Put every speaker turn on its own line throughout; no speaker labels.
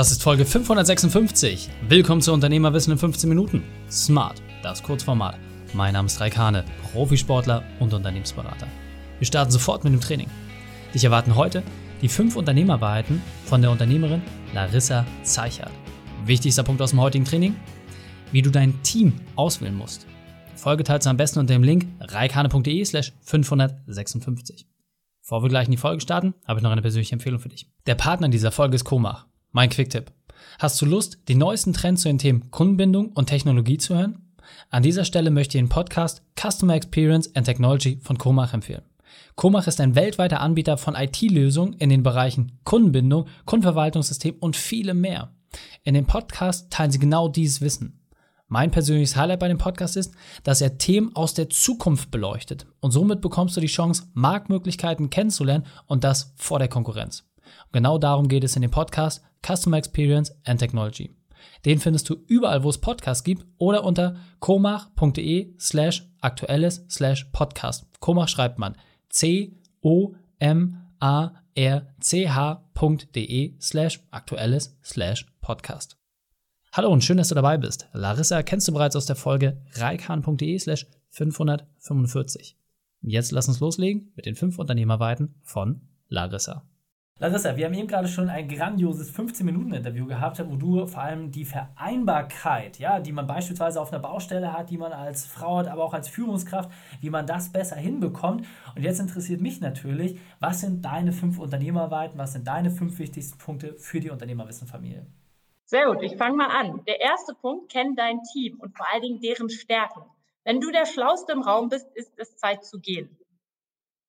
Das ist Folge 556. Willkommen zu Unternehmerwissen in 15 Minuten. Smart, das Kurzformat. Mein Name ist Raikane, Profisportler und Unternehmensberater. Wir starten sofort mit dem Training. Dich erwarten heute die fünf Unternehmerwahrheiten von der Unternehmerin Larissa Zeichert. Wichtigster Punkt aus dem heutigen Training: Wie du dein Team auswählen musst. Folge teilst du am besten unter dem Link reikane.de/slash 556. Bevor wir gleich in die Folge starten, habe ich noch eine persönliche Empfehlung für dich. Der Partner dieser Folge ist Komach. Mein Quick-Tipp. Hast du Lust, die neuesten Trends zu den Themen Kundenbindung und Technologie zu hören? An dieser Stelle möchte ich den Podcast Customer Experience and Technology von Komach empfehlen. Komach ist ein weltweiter Anbieter von IT-Lösungen in den Bereichen Kundenbindung, Kundenverwaltungssystem und vielem mehr. In dem Podcast teilen sie genau dieses Wissen. Mein persönliches Highlight bei dem Podcast ist, dass er Themen aus der Zukunft beleuchtet und somit bekommst du die Chance, Marktmöglichkeiten kennenzulernen und das vor der Konkurrenz. Und genau darum geht es in dem Podcast Customer Experience and Technology. Den findest du überall, wo es Podcasts gibt oder unter komach.de slash aktuelles slash podcast. Komach schreibt man c-o-m-a-r-c-h.de slash aktuelles slash podcast. Hallo und schön, dass du dabei bist. Larissa kennst du bereits aus der Folge reikan.de slash 545. Jetzt lass uns loslegen mit den fünf Unternehmerweiten von Larissa. Larissa, wir haben eben gerade schon ein grandioses 15-Minuten-Interview gehabt, wo du vor allem die Vereinbarkeit, ja, die man beispielsweise auf einer Baustelle hat, die man als Frau hat, aber auch als Führungskraft, wie man das besser hinbekommt. Und jetzt interessiert mich natürlich, was sind deine fünf Unternehmerweiten, was sind deine fünf wichtigsten Punkte für die Unternehmerwissenfamilie?
Sehr gut, ich fange mal an. Der erste Punkt, kenn dein Team und vor allen Dingen deren Stärken. Wenn du der Schlauste im Raum bist, ist es Zeit zu gehen.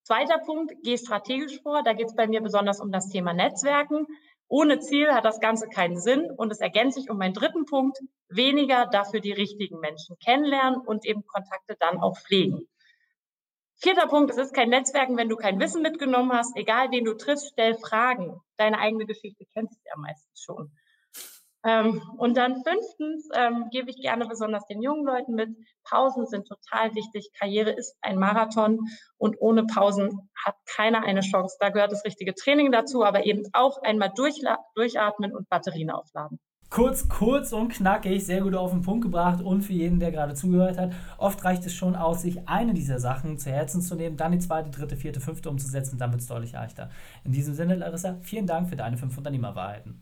Zweiter Punkt, geh strategisch vor. Da geht es bei mir besonders um das Thema Netzwerken. Ohne Ziel hat das Ganze keinen Sinn und es ergänzt sich um meinen dritten Punkt, weniger dafür die richtigen Menschen kennenlernen und eben Kontakte dann auch pflegen. Vierter Punkt, es ist kein Netzwerken, wenn du kein Wissen mitgenommen hast. Egal, wen du triffst, stell Fragen. Deine eigene Geschichte kennst du ja meistens schon. Ähm, und dann fünftens ähm, gebe ich gerne besonders den jungen Leuten mit, Pausen sind total wichtig. Karriere ist ein Marathon und ohne Pausen hat keiner eine Chance. Da gehört das richtige Training dazu, aber eben auch einmal durchatmen und Batterien aufladen.
Kurz, kurz und knackig, sehr gut auf den Punkt gebracht und für jeden, der gerade zugehört hat. Oft reicht es schon aus, sich eine dieser Sachen zu Herzen zu nehmen, dann die zweite, dritte, vierte, fünfte umzusetzen, dann wird es deutlich leichter. In diesem Sinne, Larissa, vielen Dank für deine fünf Unternehmerwahrheiten.